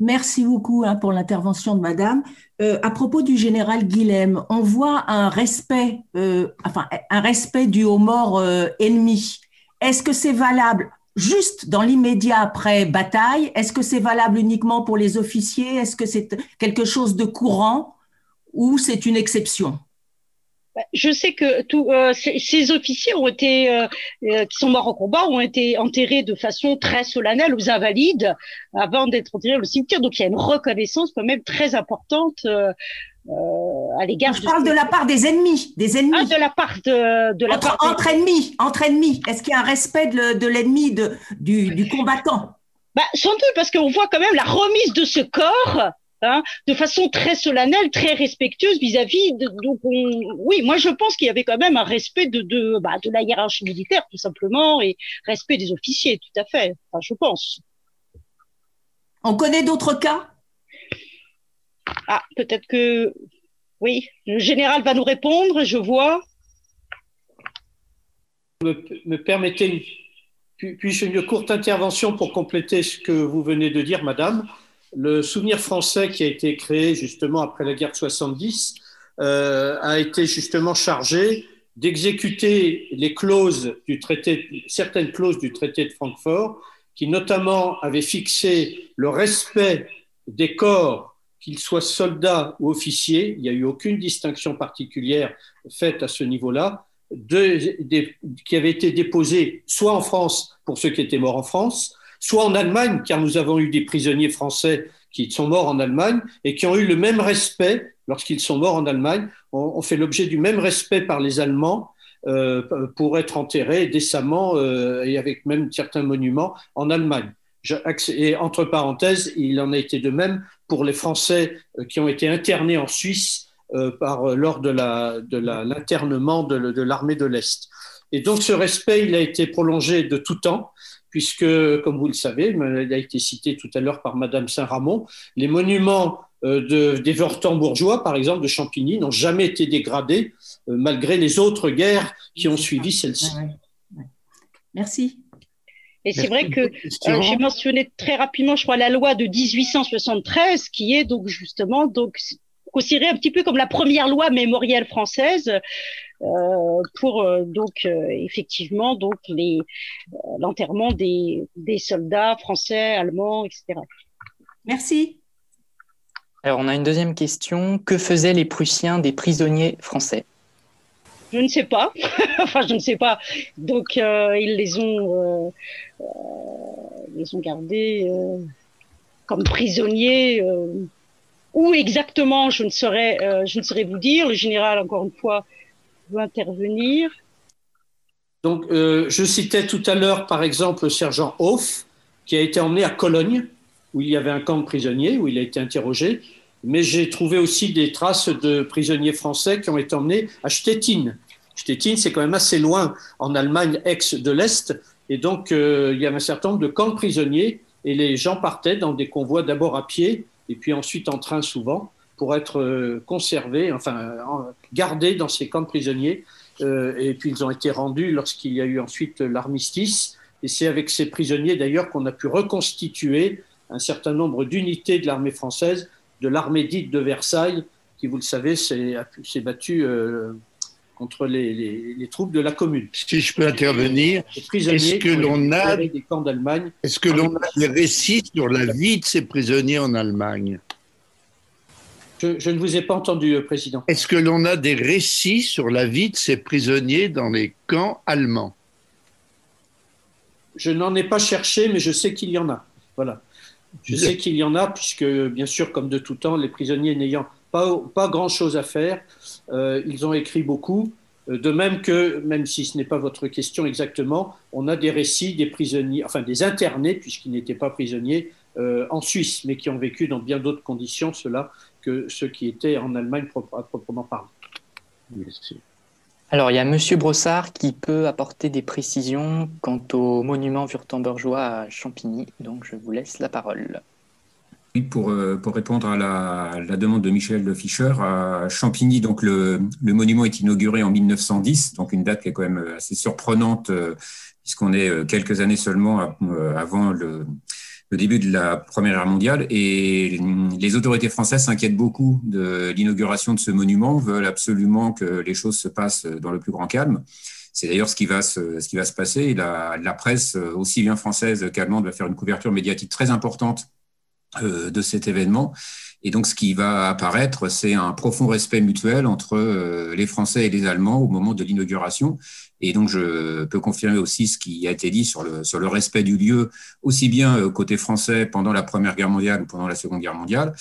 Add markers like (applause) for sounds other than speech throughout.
Merci beaucoup hein, pour l'intervention de Madame. Euh, à propos du général Guilhem, on voit un respect, euh, enfin un respect dû aux morts euh, ennemis. Est-ce que c'est valable juste dans l'immédiat après bataille? Est-ce que c'est valable uniquement pour les officiers? Est-ce que c'est quelque chose de courant ou c'est une exception? Je sais que tous euh, ces, officiers ont été, euh, euh, qui sont morts au combat, ont été enterrés de façon très solennelle aux Invalides avant d'être enterrés au cimetière. Donc il y a une reconnaissance quand même très importante à l'égard. Je parle de la part des ennemis, des ennemis. Ah, de la part de, de la entre, part entre ennemis, entre ennemis. Est-ce qu'il y a un respect de, l'ennemi, de, du, du combattant? Bah, sans doute parce qu'on voit quand même la remise de ce corps Hein, de façon très solennelle, très respectueuse vis-à-vis de. Donc, oui, moi je pense qu'il y avait quand même un respect de de, bah, de la hiérarchie militaire tout simplement et respect des officiers, tout à fait. Enfin, je pense. On connaît d'autres cas? Ah, peut-être que oui, le général va nous répondre. Je vois. Me, me permettez, puis-je une courte intervention pour compléter ce que vous venez de dire, Madame? Le souvenir français qui a été créé justement après la guerre de 70 euh, a été justement chargé d'exécuter les clauses du traité, certaines clauses du traité de Francfort, qui notamment avaient fixé le respect des corps, qu'ils soient soldats ou officiers. Il n'y a eu aucune distinction particulière faite à ce niveau-là, qui avaient été déposés soit en France pour ceux qui étaient morts en France, soit en Allemagne, car nous avons eu des prisonniers français qui sont morts en Allemagne et qui ont eu le même respect lorsqu'ils sont morts en Allemagne, ont, fait l'objet du même respect par les Allemands euh, pour être enterrés décemment euh, et avec même certains monuments en Allemagne. et entre parenthèses, il en a été de même pour les Français euh, qui ont été internés en Suisse lors de l'internement de l'armée de l'Est. Et donc ce respect, il a été prolongé de tout temps puisque, comme vous le savez, il a été cité tout à l'heure par Madame Saint-Ramond, les monuments euh, de, des bourgeois, par exemple, de Champigny, n'ont jamais été dégradés, euh, malgré les autres guerres qui ont suivi celle-ci. Merci. Et c'est vrai que euh, j'ai mentionné très rapidement, je crois, la loi de 1873, qui est donc justement donc considérée un petit peu comme la première loi mémorielle française, pour euh, donc euh, effectivement donc les l'enterrement des, des soldats français, allemands, etc. Merci. Alors on a une deuxième question. Que faisaient les Prussiens des prisonniers français? Je ne sais pas. (laughs) enfin, je ne sais pas. Donc, ils les ont, euh, les ont gardés comme prisonniers. où exactement, je ne saurais, je ne saurais vous dire. Le général, encore une fois, intervenir Donc, euh, je citais tout à l'heure, par exemple, le sergent Hoff, qui a été emmené à Cologne, où il y avait un camp de prisonniers, où il a été interrogé. Mais j'ai trouvé aussi des traces de prisonniers français qui ont été emmenés à Stettin. Stettin, c'est quand même assez loin en Allemagne ex de l'Est. Et donc, euh, il y avait un certain nombre de camps de prisonniers et les gens partaient dans des convois d'abord à pied et puis ensuite en train souvent pour être euh, conservés, enfin gardés dans ces camps de prisonniers. Euh, et puis ils ont été rendus lorsqu'il y a eu ensuite l'armistice. Et c'est avec ces prisonniers d'ailleurs qu'on a pu reconstituer un certain nombre d'unités de l'armée française, de l'armée dite de Versailles, qui, vous le savez, s'est battue euh, contre les, troupes de la Commune. Si je peux intervenir, est-ce que l'on a des camps d'Allemagne Est-ce que l'on a des récits sur la vie de ces prisonniers en Allemagne? Je, ne vous ai pas entendu, euh, Président. Est-ce que l'on a des récits sur la vie de ces prisonniers dans les camps allemands? Je n'en ai pas cherché, mais je sais qu'il y en a. Voilà. Je sais qu'il y en a, puisque, bien sûr, comme de tout temps, les prisonniers n'ayant pas, pas grand-chose à faire, euh, ils ont écrit beaucoup. Euh, de même que, même si ce n'est pas votre question exactement, on a des récits des prisonniers, enfin des internés, puisqu'ils n'étaient pas prisonniers, en Suisse, mais qui ont vécu dans bien d'autres conditions, cela que ceux qui étaient en Allemagne à proprement parler. Alors, il y a Monsieur Brossard qui peut apporter des précisions quant au monument wurtembergeois à Champigny. Donc, je vous laisse la parole. Oui, pour, euh, pour répondre à la, demande de Michel Fischer, à Champigny, donc le, le, monument est inauguré en 1910, donc une date qui est quand même assez surprenante, euh, puisqu'on est euh, quelques années seulement avant le, le début de la Première Guerre mondiale. Et les autorités françaises s'inquiètent beaucoup de l'inauguration de ce monument, veulent absolument que les choses se passent dans le plus grand calme. C'est d'ailleurs ce qui va se, ce qui va se passer. La, la presse, aussi bien française qu'allemande, va faire une couverture médiatique très importante euh, de cet événement. Et donc, ce qui va apparaître, c'est un profond respect mutuel entre euh, les Français et les Allemands au moment de l'inauguration. Et donc, je peux confirmer aussi ce qui a été dit sur le, sur le respect du lieu, aussi bien euh, côté français pendant la Première Guerre mondiale ou pendant la Seconde Guerre mondiale,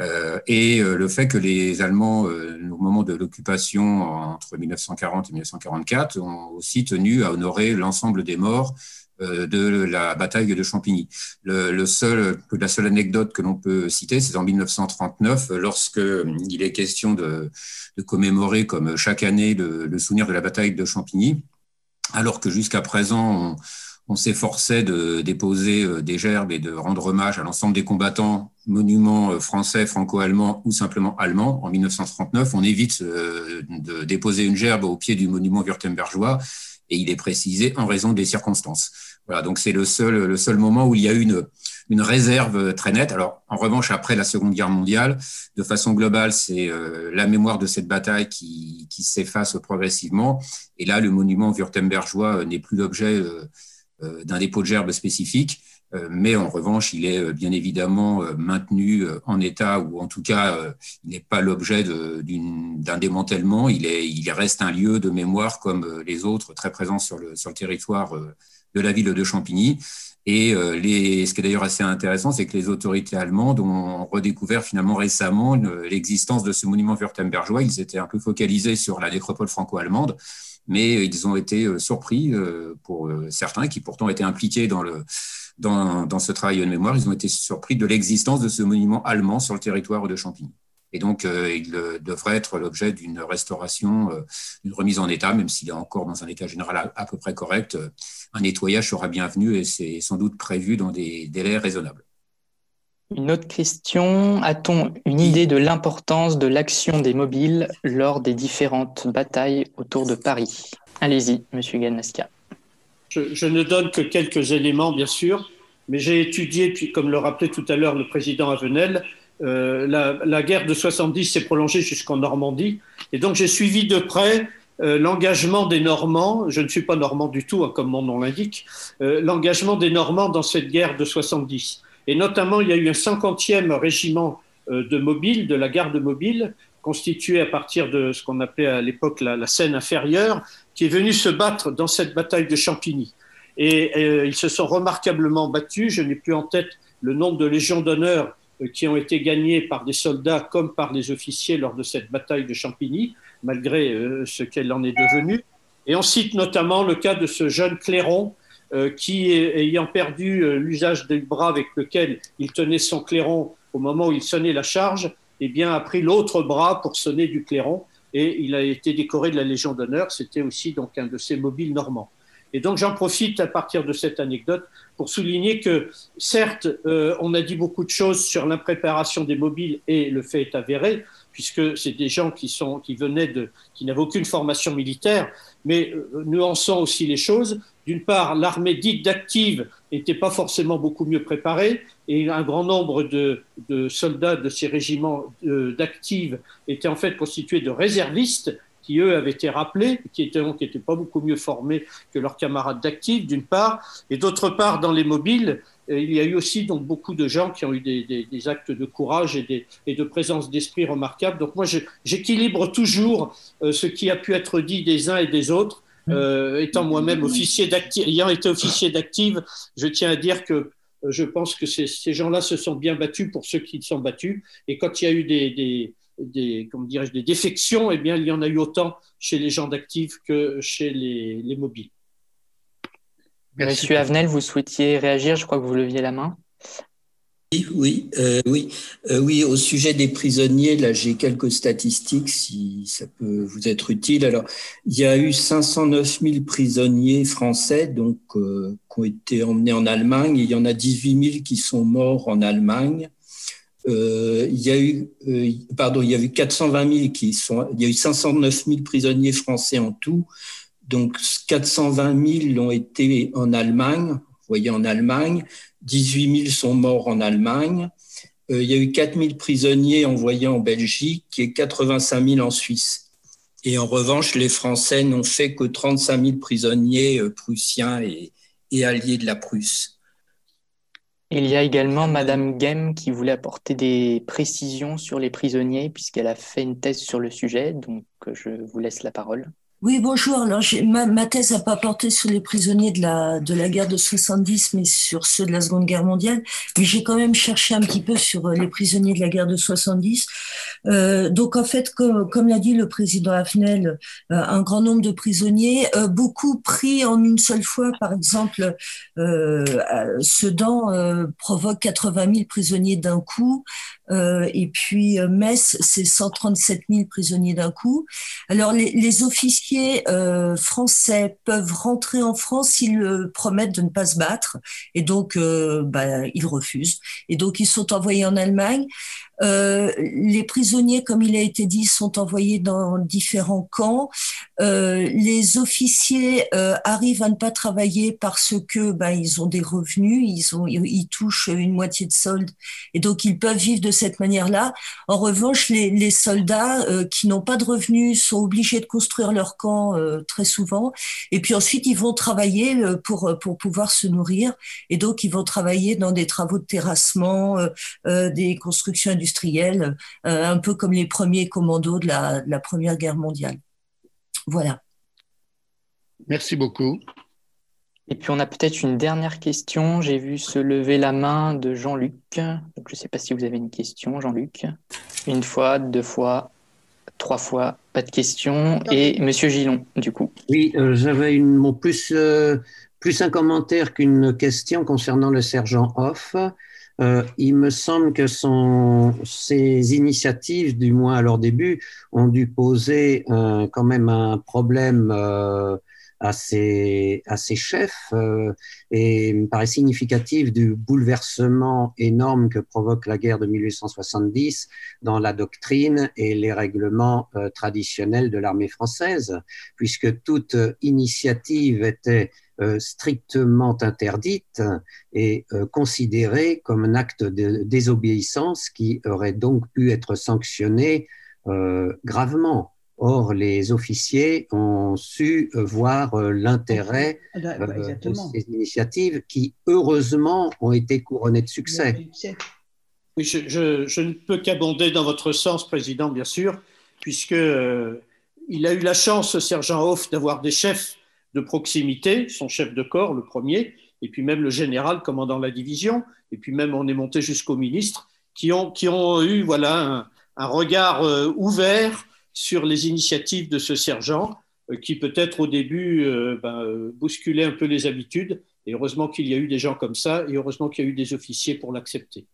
euh, et le fait que les Allemands, au moment de l'occupation entre 1940 et 1944, ont aussi tenu à honorer l'ensemble des morts de la bataille de Champigny. La seule anecdote que l'on peut citer, c'est en 1939, lorsque il est question de, commémorer comme chaque année le, souvenir de la bataille de Champigny, alors que jusqu'à présent, on, on s'efforçait de déposer euh, des gerbes et de rendre hommage à l'ensemble des combattants, monuments euh, français, franco-allemands ou simplement allemands. En 1939, on évite euh, de déposer une gerbe au pied du monument württembergeois et il est précisé en raison des circonstances. Voilà, donc c'est le seul, le seul moment où il y a une, une réserve très nette. Alors, en revanche, après la Seconde Guerre mondiale, de façon globale, c'est la mémoire de cette bataille qui, qui s'efface progressivement. Et là, le monument württembergeois n'est plus l'objet euh, d'un dépôt de gerbes spécifique, euh, mais en revanche, il est euh, bien évidemment maintenu en état, ou en tout cas, il n'est pas l'objet d'un démantèlement, il, est, il reste un lieu de mémoire comme les autres très présents sur le, sur le territoire de la ville de Champigny. Et les, ce qui est d'ailleurs assez intéressant, c'est que les autorités allemandes ont redécouvert finalement récemment l'existence de ce monument württembergeois. Ils étaient un peu focalisés sur la nécropole franco-allemande, mais ils ont été euh, surpris euh, pour euh, certains qui pourtant étaient impliqués dans, le, dans, dans ce travail de mémoire, ils ont été surpris de l'existence de ce monument allemand sur le territoire de Champigny. Et donc, il devrait être l'objet d'une restauration, d'une remise en état, même s'il est encore dans un état général à, peu près correct. Un nettoyage sera bienvenu et c'est sans doute prévu dans des délais raisonnables. Une autre question, a-t-on une idée de l'importance de l'action des mobiles lors des différentes batailles autour de Paris? Allez-y, Monsieur Ganasca. Je, ne donne que quelques éléments, bien sûr, mais j'ai étudié, puis comme le rappelait tout à l'heure le président Avenel, euh, la, guerre de 70 s'est prolongée jusqu'en Normandie, et donc j'ai suivi de près euh, l'engagement des Normands, je ne suis pas normand du tout, hein, comme mon nom l'indique, euh, l'engagement des Normands dans cette guerre de 70. Et notamment, il y a eu un 50e régiment de mobile, de la garde mobile, constitué à partir de ce qu'on appelait à l'époque la, Seine inférieure, qui est venu se battre dans cette bataille de Champigny. Et euh, ils se sont remarquablement battus. Je n'ai plus en tête le nombre de légions d'honneur qui ont été gagnées par des soldats comme par des officiers lors de cette bataille de Champigny, malgré ce qu'elle en est devenue. Et on cite notamment le cas de ce jeune clairon euh, qui, ayant perdu euh, l'usage des bras avec lequel il tenait son clairon au moment où il sonnait la charge, eh bien, a pris l'autre bras pour sonner du clairon et il a été décoré de la Légion d'honneur. C'était aussi donc un de ses mobiles normands. Et donc j'en profite à partir de cette anecdote pour souligner que certes, euh, on a dit beaucoup de choses sur l'impréparation des mobiles et le fait est avéré, puisque c'est des gens qui, sont, qui venaient de, qui n'avaient aucune formation militaire, mais euh, nuançons aussi les choses. D'une part, l'armée dite d'active n'était pas forcément beaucoup mieux préparée, et un grand nombre de, de soldats de ces régiments euh, d'active étaient en fait constitués de réservistes qui eux avaient été rappelés, qui étaient donc qui pas beaucoup mieux formés que leurs camarades d'actifs, d'une part, et d'autre part, dans les mobiles, euh, il y a eu aussi donc beaucoup de gens qui ont eu des, actes de courage et, et de présence d'esprit remarquables. Donc moi, j'équilibre toujours euh, ce qui a pu être dit des uns et des autres. Euh, étant moi-même officier d'active, ayant été officier d'active, je tiens à dire que je pense que ces, gens-là se sont bien battus pour ceux qui se sont battus. Et quand il y a eu des, des, comment dirais des défections, eh bien, il y en a eu autant chez les gens d'actifs que chez les, les mobiles. Monsieur Avenel, vous souhaitiez réagir, je crois que vous leviez la main. Oui, euh, oui, euh, oui. Au sujet des prisonniers, là, j'ai quelques statistiques si ça peut vous être utile. Alors, il y a eu 509 000 prisonniers français, donc euh, qui ont été emmenés en Allemagne. il y en a 18 000 qui sont morts en Allemagne. Il y a eu, pardon, il y a eu 420 000 qui sont, il y a eu 509 000 prisonniers français en tout. Donc 420 000 ont été en Allemagne, envoyés en Allemagne. 18 000 sont morts en Allemagne. il y a eu 4 000 prisonniers envoyés en Belgique et 85 000 en Suisse. Et en revanche, les Français n'ont fait que 35 000 prisonniers prussiens et alliés de la Prusse. Il y a également Madame Gem qui voulait apporter des précisions sur les prisonniers puisqu'elle a fait une thèse sur le sujet, donc je vous laisse la parole. Oui, bonjour. Alors, ma, thèse n'a pas porté sur les prisonniers de la, de la guerre de 70, mais sur ceux de la Seconde Guerre mondiale. Mais j'ai quand même cherché un petit peu sur euh, les prisonniers de la guerre de 70. Euh, donc, en fait, comme, l'a dit le président Afnel, euh, un grand nombre de prisonniers, euh, beaucoup pris en une seule fois. Par exemple, Sedan provoque 80 000 prisonniers d'un coup. et puis, Metz, c'est 137 000 prisonniers d'un coup. Alors, les, les officiers euh, français peuvent rentrer en France s'ils euh, promettent de ne pas se battre. Et donc, euh, bah, ils refusent. Et donc, ils sont envoyés en Allemagne. Euh, les prisonniers, comme il a été dit, sont envoyés dans différents camps. Euh, les officiers euh, arrivent à ne pas travailler parce que ben, ils ont des revenus, ils, ont, ils, touchent une moitié de solde et donc ils peuvent vivre de cette manière-là. En revanche, les, les soldats qui n'ont pas de revenus sont obligés de construire leur camp très souvent et puis ensuite ils vont travailler pour, pour pouvoir se nourrir et donc ils vont travailler dans des travaux de terrassement, des constructions industriels, euh, un peu comme les premiers commandos de la, Première Guerre mondiale. Voilà. Merci beaucoup. Et puis on a peut-être une dernière question. J'ai vu se lever la main de Jean-Luc. je ne sais pas si vous avez une question, Jean-Luc. Une fois, deux fois, trois fois, pas de question. Et Monsieur Gillon, du coup. Oui, euh, j'avais une, plus, euh, plus un commentaire qu'une question concernant le sergent Hoff. Euh, il me semble que son, ces initiatives, du moins à leur début, ont dû poser euh, quand même un problème euh, à, ses, à ses chefs euh, et me paraît significatif du bouleversement énorme que provoque la guerre de 1870 dans la doctrine et les règlements euh, traditionnels de l'armée française, puisque toute initiative était euh, strictement interdite et euh, considérée comme un acte de désobéissance qui aurait donc pu être sanctionné euh, gravement. Or, les officiers ont su voir l'intérêt ah bah, de ces initiatives qui, heureusement, ont été couronnées de succès. Oui, je, je, ne peux qu'abonder dans votre sens, Président, bien sûr, puisque il a eu la chance, ce sergent Hoff, d'avoir des chefs de proximité, son chef de corps, le premier, et puis même le général commandant la division, et puis même on est monté jusqu'au ministre, qui ont, qui ont eu voilà, un, regard euh, ouvert sur les initiatives de ce sergent, euh, qui peut-être au début euh, ben, bousculait un peu les habitudes, et heureusement qu'il y a eu des gens comme ça, et heureusement qu'il y a eu des officiers pour l'accepter.